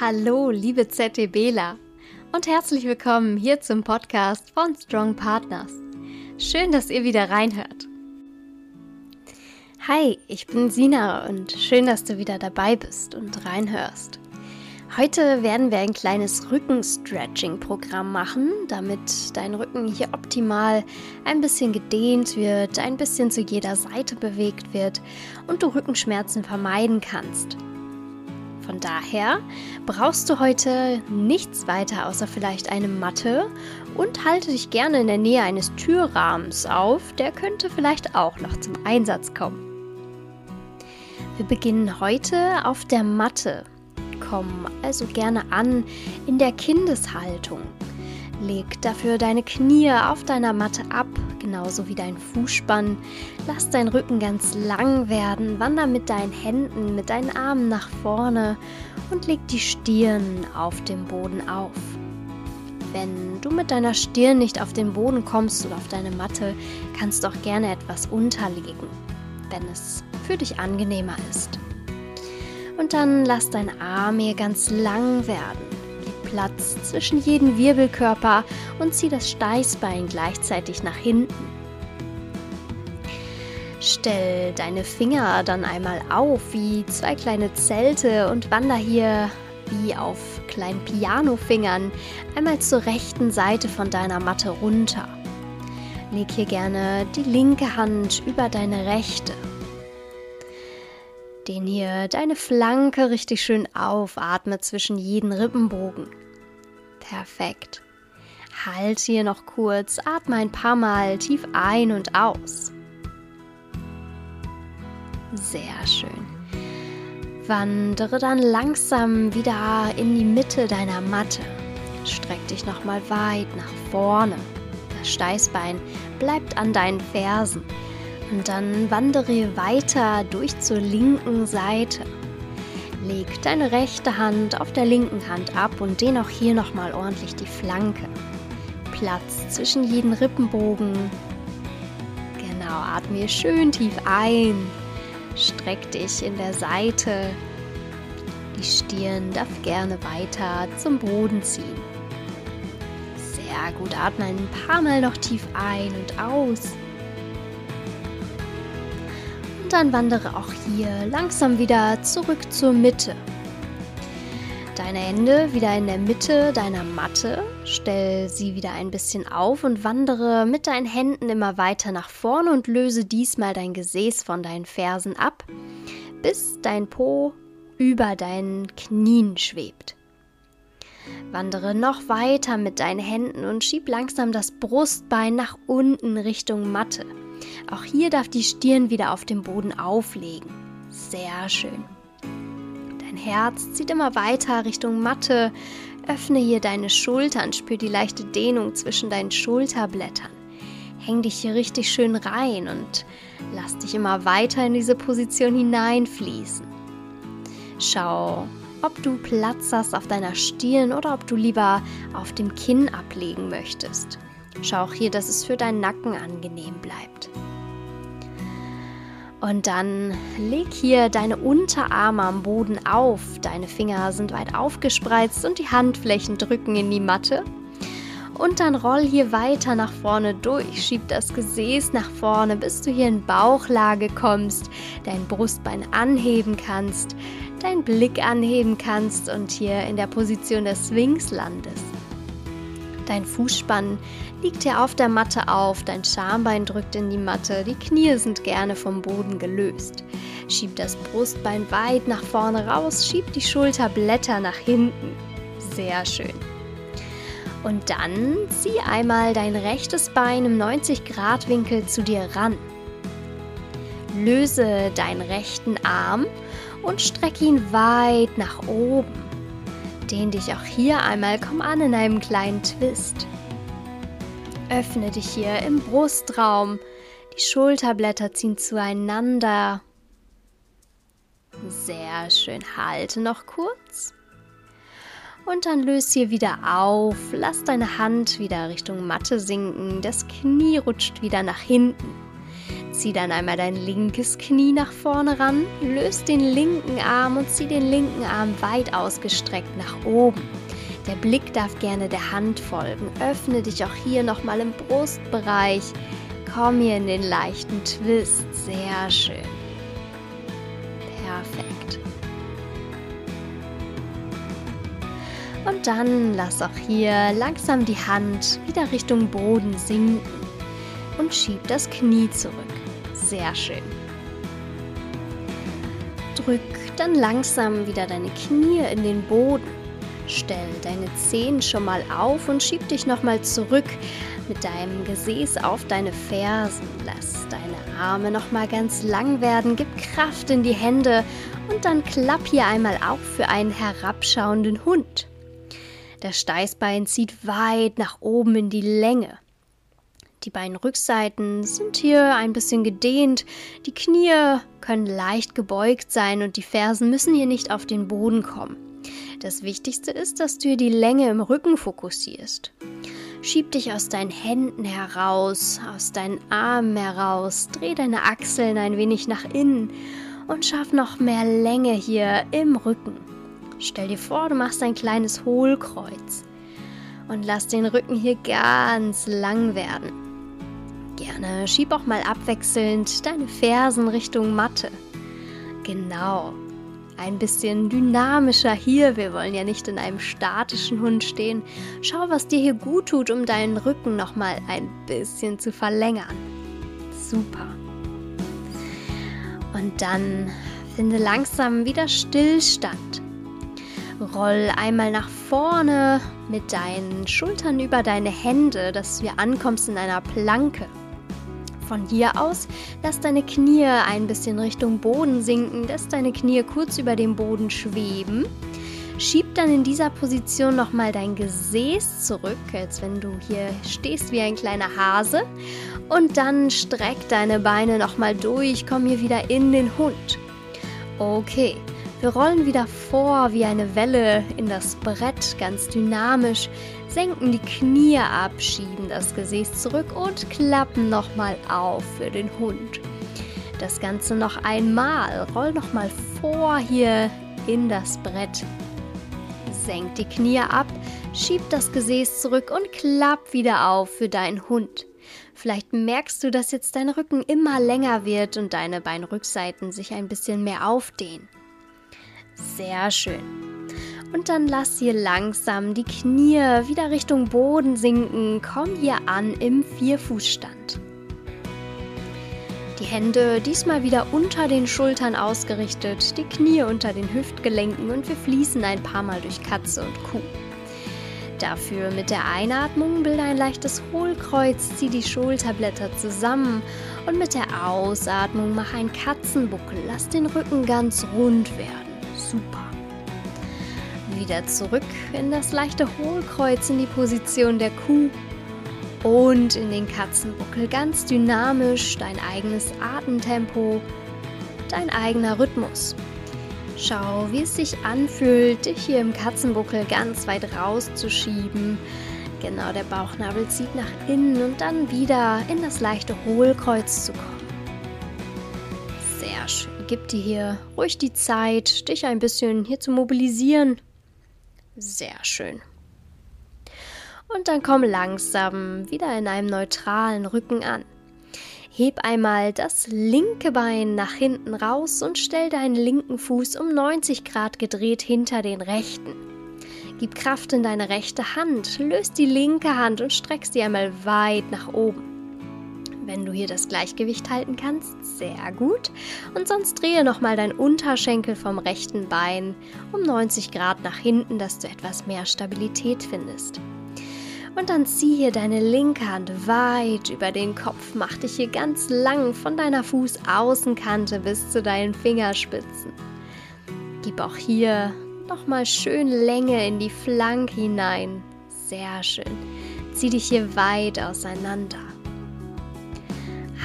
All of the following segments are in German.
Hallo, liebe ZTBler und herzlich willkommen hier zum Podcast von Strong Partners. Schön, dass ihr wieder reinhört. Hi, ich bin Sina und schön, dass du wieder dabei bist und reinhörst. Heute werden wir ein kleines Rückenstretching-Programm machen, damit dein Rücken hier optimal ein bisschen gedehnt wird, ein bisschen zu jeder Seite bewegt wird und du Rückenschmerzen vermeiden kannst. Von daher brauchst du heute nichts weiter außer vielleicht eine Matte und halte dich gerne in der Nähe eines Türrahmens auf, der könnte vielleicht auch noch zum Einsatz kommen. Wir beginnen heute auf der Matte. Komm also gerne an in der Kindeshaltung. Leg dafür deine Knie auf deiner Matte ab, genauso wie dein Fußspann. Lass deinen Rücken ganz lang werden, wander mit deinen Händen, mit deinen Armen nach vorne und leg die Stirn auf dem Boden auf. Wenn du mit deiner Stirn nicht auf den Boden kommst oder auf deine Matte, kannst du auch gerne etwas unterlegen, wenn es für dich angenehmer ist. Und dann lass dein Arm hier ganz lang werden. Platz zwischen jedem Wirbelkörper und zieh das Steißbein gleichzeitig nach hinten. Stell deine Finger dann einmal auf wie zwei kleine Zelte und wander hier wie auf kleinen Pianofingern einmal zur rechten Seite von deiner Matte runter. Leg hier gerne die linke Hand über deine rechte. Dehn hier deine Flanke richtig schön auf, atme zwischen jeden Rippenbogen. Perfekt. Halt hier noch kurz, atme ein paar Mal tief ein und aus. Sehr schön. Wandere dann langsam wieder in die Mitte deiner Matte. Streck dich nochmal weit nach vorne. Das Steißbein bleibt an deinen Fersen. Und dann wandere weiter durch zur linken Seite. Leg deine rechte Hand auf der linken Hand ab und dehn auch hier nochmal ordentlich die Flanke. Platz zwischen jeden Rippenbogen. Genau, atme schön tief ein. Streck dich in der Seite. Die Stirn darf gerne weiter zum Boden ziehen. Sehr gut, atme ein paar Mal noch tief ein und aus. Und dann wandere auch hier langsam wieder zurück zur Mitte. Deine Hände wieder in der Mitte deiner Matte. Stell sie wieder ein bisschen auf und wandere mit deinen Händen immer weiter nach vorne und löse diesmal dein Gesäß von deinen Fersen ab, bis dein Po über deinen Knien schwebt. Wandere noch weiter mit deinen Händen und schieb langsam das Brustbein nach unten Richtung Matte. Auch hier darf die Stirn wieder auf dem Boden auflegen. Sehr schön. Dein Herz zieht immer weiter Richtung Matte. Öffne hier deine Schultern, spür die leichte Dehnung zwischen deinen Schulterblättern. Häng dich hier richtig schön rein und lass dich immer weiter in diese Position hineinfließen. Schau, ob du Platz hast auf deiner Stirn oder ob du lieber auf dem Kinn ablegen möchtest. Schau auch hier, dass es für deinen Nacken angenehm bleibt. Und dann leg hier deine Unterarme am Boden auf. Deine Finger sind weit aufgespreizt und die Handflächen drücken in die Matte. Und dann roll hier weiter nach vorne durch. Schieb das Gesäß nach vorne, bis du hier in Bauchlage kommst, dein Brustbein anheben kannst, deinen Blick anheben kannst und hier in der Position des Swings landest. Dein Fußspann liegt hier auf der Matte auf, dein Schambein drückt in die Matte, die Knie sind gerne vom Boden gelöst. Schieb das Brustbein weit nach vorne raus, schieb die Schulterblätter nach hinten. Sehr schön. Und dann zieh einmal dein rechtes Bein im 90-Grad-Winkel zu dir ran. Löse deinen rechten Arm und streck ihn weit nach oben. Dehn dich auch hier einmal, komm an in einem kleinen Twist. Öffne dich hier im Brustraum. Die Schulterblätter ziehen zueinander. Sehr schön. Halte noch kurz. Und dann löse hier wieder auf. Lass deine Hand wieder Richtung Matte sinken. Das Knie rutscht wieder nach hinten. Zieh dann einmal dein linkes Knie nach vorne ran, löst den linken Arm und zieh den linken Arm weit ausgestreckt nach oben. Der Blick darf gerne der Hand folgen. Öffne dich auch hier nochmal im Brustbereich. Komm hier in den leichten Twist. Sehr schön. Perfekt. Und dann lass auch hier langsam die Hand wieder Richtung Boden sinken und schieb das Knie zurück. Sehr schön. Drück dann langsam wieder deine Knie in den Boden. Stell deine Zehen schon mal auf und schieb dich nochmal zurück mit deinem Gesäß auf deine Fersen. Lass deine Arme nochmal ganz lang werden, gib Kraft in die Hände und dann klapp hier einmal auf für einen herabschauenden Hund. Das Steißbein zieht weit nach oben in die Länge. Die beiden Rückseiten sind hier ein bisschen gedehnt, die Knie können leicht gebeugt sein und die Fersen müssen hier nicht auf den Boden kommen. Das Wichtigste ist, dass du hier die Länge im Rücken fokussierst. Schieb dich aus deinen Händen heraus, aus deinen Armen heraus, dreh deine Achseln ein wenig nach innen und schaff noch mehr Länge hier im Rücken. Stell dir vor, du machst ein kleines Hohlkreuz und lass den Rücken hier ganz lang werden. Gerne schieb auch mal abwechselnd deine Fersen Richtung Matte. Genau. Ein bisschen dynamischer hier. Wir wollen ja nicht in einem statischen Hund stehen. Schau, was dir hier gut tut, um deinen Rücken nochmal ein bisschen zu verlängern. Super. Und dann finde langsam wieder Stillstand. Roll einmal nach vorne mit deinen Schultern über deine Hände, dass du hier ankommst in einer Planke. Von hier aus lass deine Knie ein bisschen Richtung Boden sinken, lass deine Knie kurz über dem Boden schweben. Schieb dann in dieser Position nochmal dein Gesäß zurück, als wenn du hier stehst wie ein kleiner Hase. Und dann streck deine Beine nochmal durch, komm hier wieder in den Hund. Okay, wir rollen wieder vor wie eine Welle in das Brett, ganz dynamisch senken die Knie ab, schieben das Gesäß zurück und klappen nochmal auf für den Hund. Das Ganze noch einmal. Roll nochmal vor hier in das Brett. Senk die Knie ab, schieb das Gesäß zurück und klapp wieder auf für deinen Hund. Vielleicht merkst du, dass jetzt dein Rücken immer länger wird und deine Beinrückseiten sich ein bisschen mehr aufdehnen. Sehr schön. Und dann lass hier langsam die Knie wieder Richtung Boden sinken. Komm hier an im Vierfußstand. Die Hände diesmal wieder unter den Schultern ausgerichtet, die Knie unter den Hüftgelenken und wir fließen ein paar Mal durch Katze und Kuh. Dafür mit der Einatmung bilde ein leichtes Hohlkreuz, zieh die Schulterblätter zusammen und mit der Ausatmung mach einen Katzenbuckel, lass den Rücken ganz rund werden. Super wieder zurück in das leichte Hohlkreuz in die Position der Kuh und in den Katzenbuckel ganz dynamisch dein eigenes Atemtempo, dein eigener Rhythmus. Schau, wie es sich anfühlt, dich hier im Katzenbuckel ganz weit rauszuschieben. Genau, der Bauchnabel zieht nach innen und dann wieder in das leichte Hohlkreuz zu kommen. Sehr schön. Gib dir hier ruhig die Zeit, dich ein bisschen hier zu mobilisieren sehr schön. Und dann komm langsam wieder in einem neutralen Rücken an. Heb einmal das linke Bein nach hinten raus und stell deinen linken Fuß um 90 Grad gedreht hinter den rechten. Gib Kraft in deine rechte Hand, löst die linke Hand und streck sie einmal weit nach oben. Wenn du hier das Gleichgewicht halten kannst, sehr gut. Und sonst drehe nochmal dein Unterschenkel vom rechten Bein um 90 Grad nach hinten, dass du etwas mehr Stabilität findest. Und dann zieh hier deine linke Hand weit über den Kopf, mach dich hier ganz lang von deiner Fußaußenkante bis zu deinen Fingerspitzen. Gib auch hier nochmal schön Länge in die Flanke hinein. Sehr schön. Zieh dich hier weit auseinander.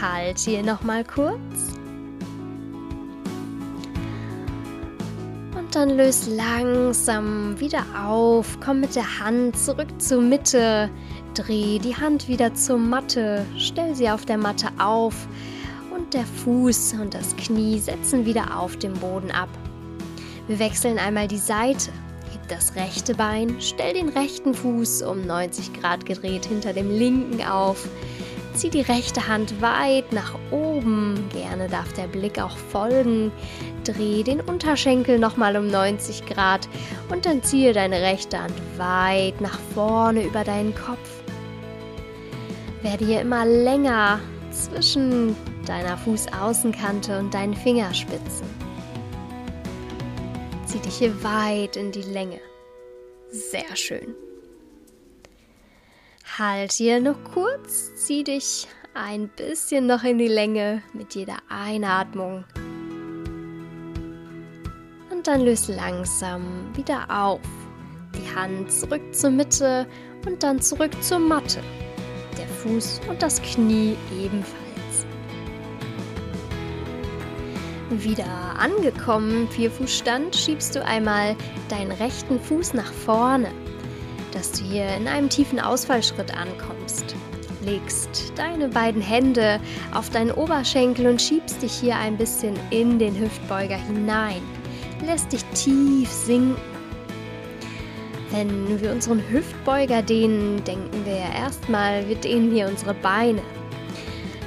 Halt hier nochmal kurz. Und dann löst langsam wieder auf. Komm mit der Hand zurück zur Mitte. Dreh die Hand wieder zur Matte. Stell sie auf der Matte auf. Und der Fuß und das Knie setzen wieder auf dem Boden ab. Wir wechseln einmal die Seite. Heb das rechte Bein, stell den rechten Fuß um 90 Grad gedreht hinter dem linken auf. Zieh die rechte Hand weit nach oben. Gerne darf der Blick auch folgen. Dreh den Unterschenkel nochmal um 90 Grad und dann ziehe deine rechte Hand weit nach vorne über deinen Kopf. Werde hier immer länger zwischen deiner Fußaußenkante und deinen Fingerspitzen. Zieh dich hier weit in die Länge. Sehr schön. Halt hier noch kurz, zieh dich ein bisschen noch in die Länge mit jeder Einatmung. Und dann löse langsam wieder auf. Die Hand zurück zur Mitte und dann zurück zur Matte. Der Fuß und das Knie ebenfalls. Wieder angekommen, Vierfußstand, schiebst du einmal deinen rechten Fuß nach vorne, dass du hier in einem tiefen Ausfallschritt ankommst. Legst deine beiden Hände auf deinen Oberschenkel und schiebst dich hier ein bisschen in den Hüftbeuger hinein. Lässt dich tief sinken. Wenn wir unseren Hüftbeuger dehnen, denken wir ja erstmal, wir dehnen hier unsere Beine.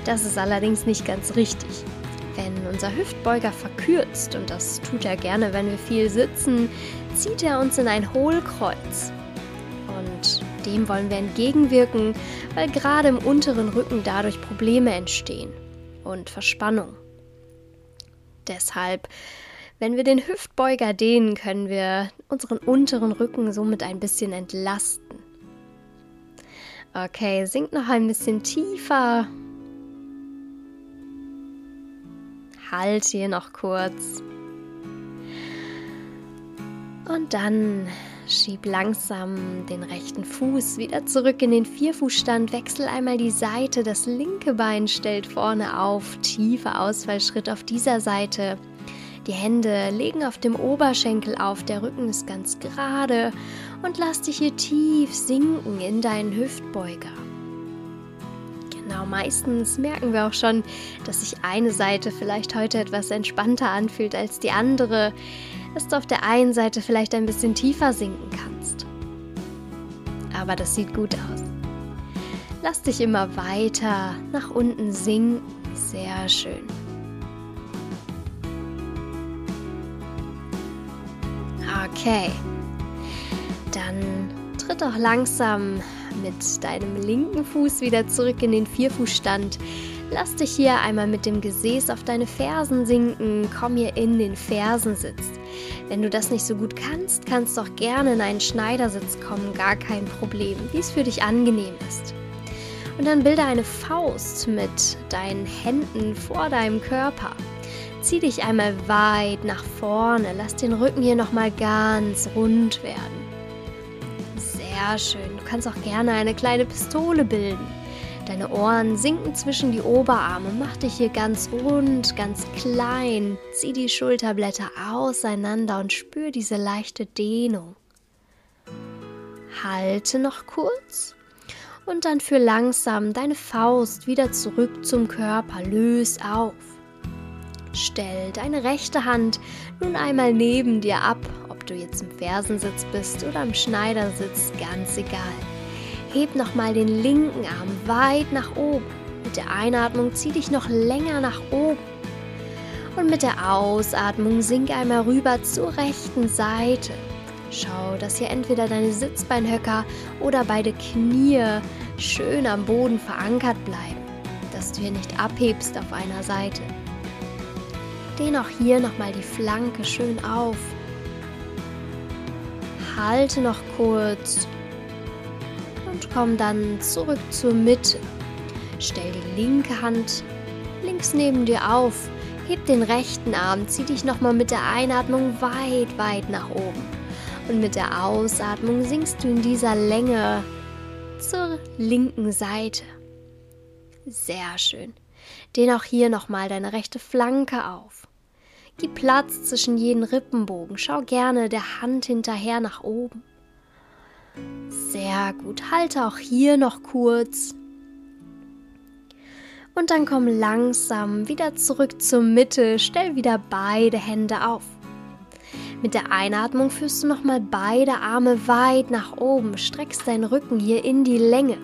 Das ist allerdings nicht ganz richtig. Wenn unser Hüftbeuger verkürzt, und das tut er gerne, wenn wir viel sitzen, zieht er uns in ein Hohlkreuz. Dem wollen wir entgegenwirken, weil gerade im unteren Rücken dadurch Probleme entstehen und Verspannung. Deshalb, wenn wir den Hüftbeuger dehnen, können wir unseren unteren Rücken somit ein bisschen entlasten. Okay, sinkt noch ein bisschen tiefer Halt hier noch kurz. Und dann schieb langsam den rechten Fuß wieder zurück in den Vierfußstand, wechsel einmal die Seite, das linke Bein stellt vorne auf, tiefer Ausfallschritt auf dieser Seite. Die Hände legen auf dem Oberschenkel auf, der Rücken ist ganz gerade und lass dich hier tief sinken in deinen Hüftbeuger. Genau, meistens merken wir auch schon, dass sich eine Seite vielleicht heute etwas entspannter anfühlt als die andere, dass du auf der einen Seite vielleicht ein bisschen tiefer sinken kannst. Aber das sieht gut aus. Lass dich immer weiter nach unten sinken. Sehr schön. Okay. Dann tritt auch langsam mit deinem linken Fuß wieder zurück in den Vierfußstand. Lass dich hier einmal mit dem Gesäß auf deine Fersen sinken. Komm hier in den Fersensitz. Wenn du das nicht so gut kannst, kannst du auch gerne in einen Schneidersitz kommen, gar kein Problem, wie es für dich angenehm ist. Und dann bilde eine Faust mit deinen Händen vor deinem Körper. Zieh dich einmal weit nach vorne, lass den Rücken hier nochmal ganz rund werden. Sehr schön. Du kannst auch gerne eine kleine Pistole bilden. Deine Ohren sinken zwischen die Oberarme. Mach dich hier ganz rund, ganz klein. Zieh die Schulterblätter auseinander und spür diese leichte Dehnung. Halte noch kurz und dann führ langsam deine Faust wieder zurück zum Körper. Löse auf. Stell deine rechte Hand nun einmal neben dir ab du jetzt im Fersensitz bist oder im Schneidersitz, ganz egal. Heb nochmal den linken Arm weit nach oben. Mit der Einatmung zieh dich noch länger nach oben. Und mit der Ausatmung sink einmal rüber zur rechten Seite. Schau, dass hier entweder deine Sitzbeinhöcker oder beide Knie schön am Boden verankert bleiben, dass du hier nicht abhebst auf einer Seite. Dehn auch hier nochmal die Flanke schön auf halte noch kurz und komm dann zurück zur Mitte. Stell die linke Hand links neben dir auf, heb den rechten Arm, zieh dich nochmal mit der Einatmung weit, weit nach oben. Und mit der Ausatmung sinkst du in dieser Länge zur linken Seite. Sehr schön. Den auch hier nochmal deine rechte Flanke auf. Gib Platz zwischen jeden Rippenbogen. Schau gerne der Hand hinterher nach oben. Sehr gut. Halte auch hier noch kurz. Und dann komm langsam wieder zurück zur Mitte, stell wieder beide Hände auf. Mit der Einatmung führst du nochmal beide Arme weit nach oben, streckst deinen Rücken hier in die Länge.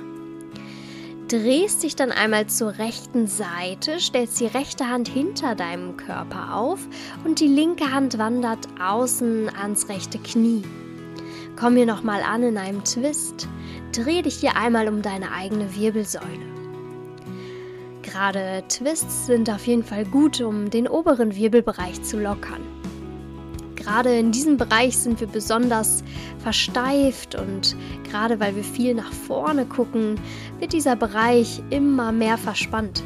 Drehst dich dann einmal zur rechten Seite, stellst die rechte Hand hinter deinem Körper auf und die linke Hand wandert außen ans rechte Knie. Komm hier nochmal an in einem Twist. Dreh dich hier einmal um deine eigene Wirbelsäule. Gerade Twists sind auf jeden Fall gut, um den oberen Wirbelbereich zu lockern. Gerade in diesem Bereich sind wir besonders versteift und gerade weil wir viel nach vorne gucken, wird dieser Bereich immer mehr verspannt.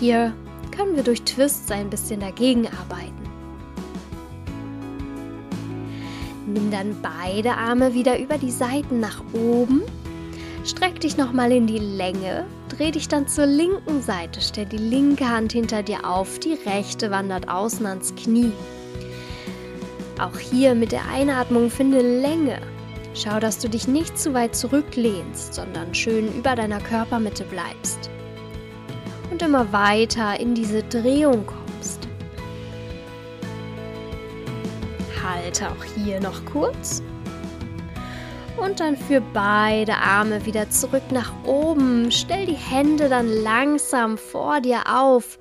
Hier können wir durch Twists ein bisschen dagegen arbeiten. Nimm dann beide Arme wieder über die Seiten nach oben. Streck dich nochmal in die Länge. Dreh dich dann zur linken Seite. Stell die linke Hand hinter dir auf. Die rechte wandert außen ans Knie. Auch hier mit der Einatmung finde Länge. Schau, dass du dich nicht zu weit zurücklehnst, sondern schön über deiner Körpermitte bleibst. Und immer weiter in diese Drehung kommst. Halte auch hier noch kurz. Und dann für beide Arme wieder zurück nach oben. Stell die Hände dann langsam vor dir auf.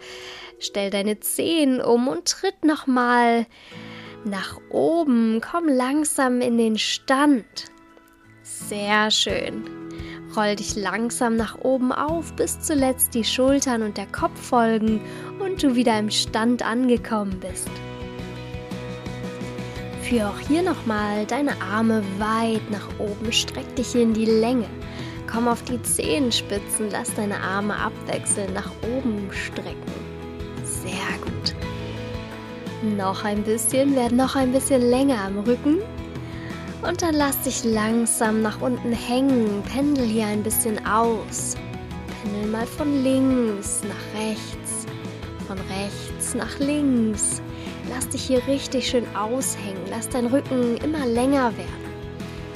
Stell deine Zehen um und tritt nochmal nach oben. Komm langsam in den Stand. Sehr schön. Roll dich langsam nach oben auf, bis zuletzt die Schultern und der Kopf folgen und du wieder im Stand angekommen bist. Führ auch hier nochmal deine Arme weit nach oben, streck dich in die Länge. Komm auf die Zehenspitzen, lass deine Arme abwechselnd nach oben strecken. Sehr gut. Noch ein bisschen, werd noch ein bisschen länger am Rücken. Und dann lass dich langsam nach unten hängen. Pendel hier ein bisschen aus. Pendel mal von links nach rechts. Von rechts nach links. Lass dich hier richtig schön aushängen. Lass deinen Rücken immer länger werden.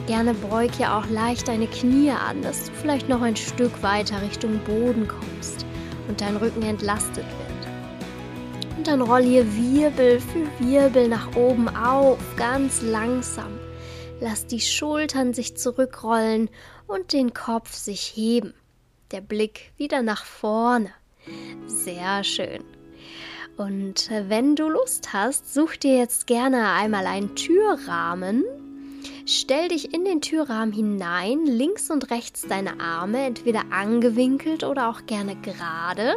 Gerne beug hier auch leicht deine Knie an, dass du vielleicht noch ein Stück weiter Richtung Boden kommst und dein Rücken entlastet wird. Und dann roll hier Wirbel für Wirbel nach oben auf, ganz langsam. Lass die Schultern sich zurückrollen und den Kopf sich heben. Der Blick wieder nach vorne. Sehr schön. Und wenn du Lust hast, such dir jetzt gerne einmal einen Türrahmen. Stell dich in den Türrahmen hinein, links und rechts deine Arme, entweder angewinkelt oder auch gerne gerade.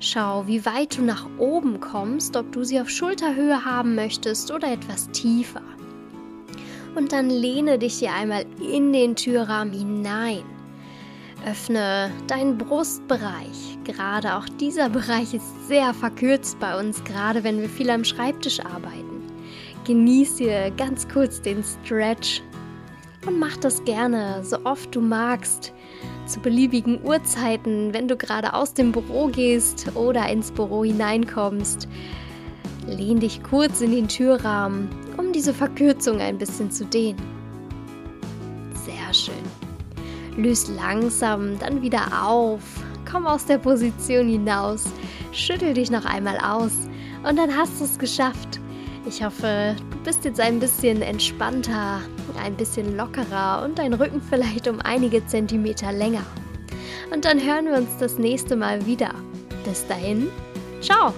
Schau, wie weit du nach oben kommst, ob du sie auf Schulterhöhe haben möchtest oder etwas tiefer. Und dann lehne dich hier einmal in den Türrahmen hinein. Öffne deinen Brustbereich. Gerade auch dieser Bereich ist sehr verkürzt bei uns, gerade wenn wir viel am Schreibtisch arbeiten. Genieße ganz kurz den Stretch und mach das gerne, so oft du magst, zu beliebigen Uhrzeiten, wenn du gerade aus dem Büro gehst oder ins Büro hineinkommst. Lehn dich kurz in den Türrahmen, um diese Verkürzung ein bisschen zu dehnen. Löse langsam dann wieder auf. Komm aus der Position hinaus. Schüttel dich noch einmal aus. Und dann hast du es geschafft. Ich hoffe, du bist jetzt ein bisschen entspannter, ein bisschen lockerer und dein Rücken vielleicht um einige Zentimeter länger. Und dann hören wir uns das nächste Mal wieder. Bis dahin, ciao!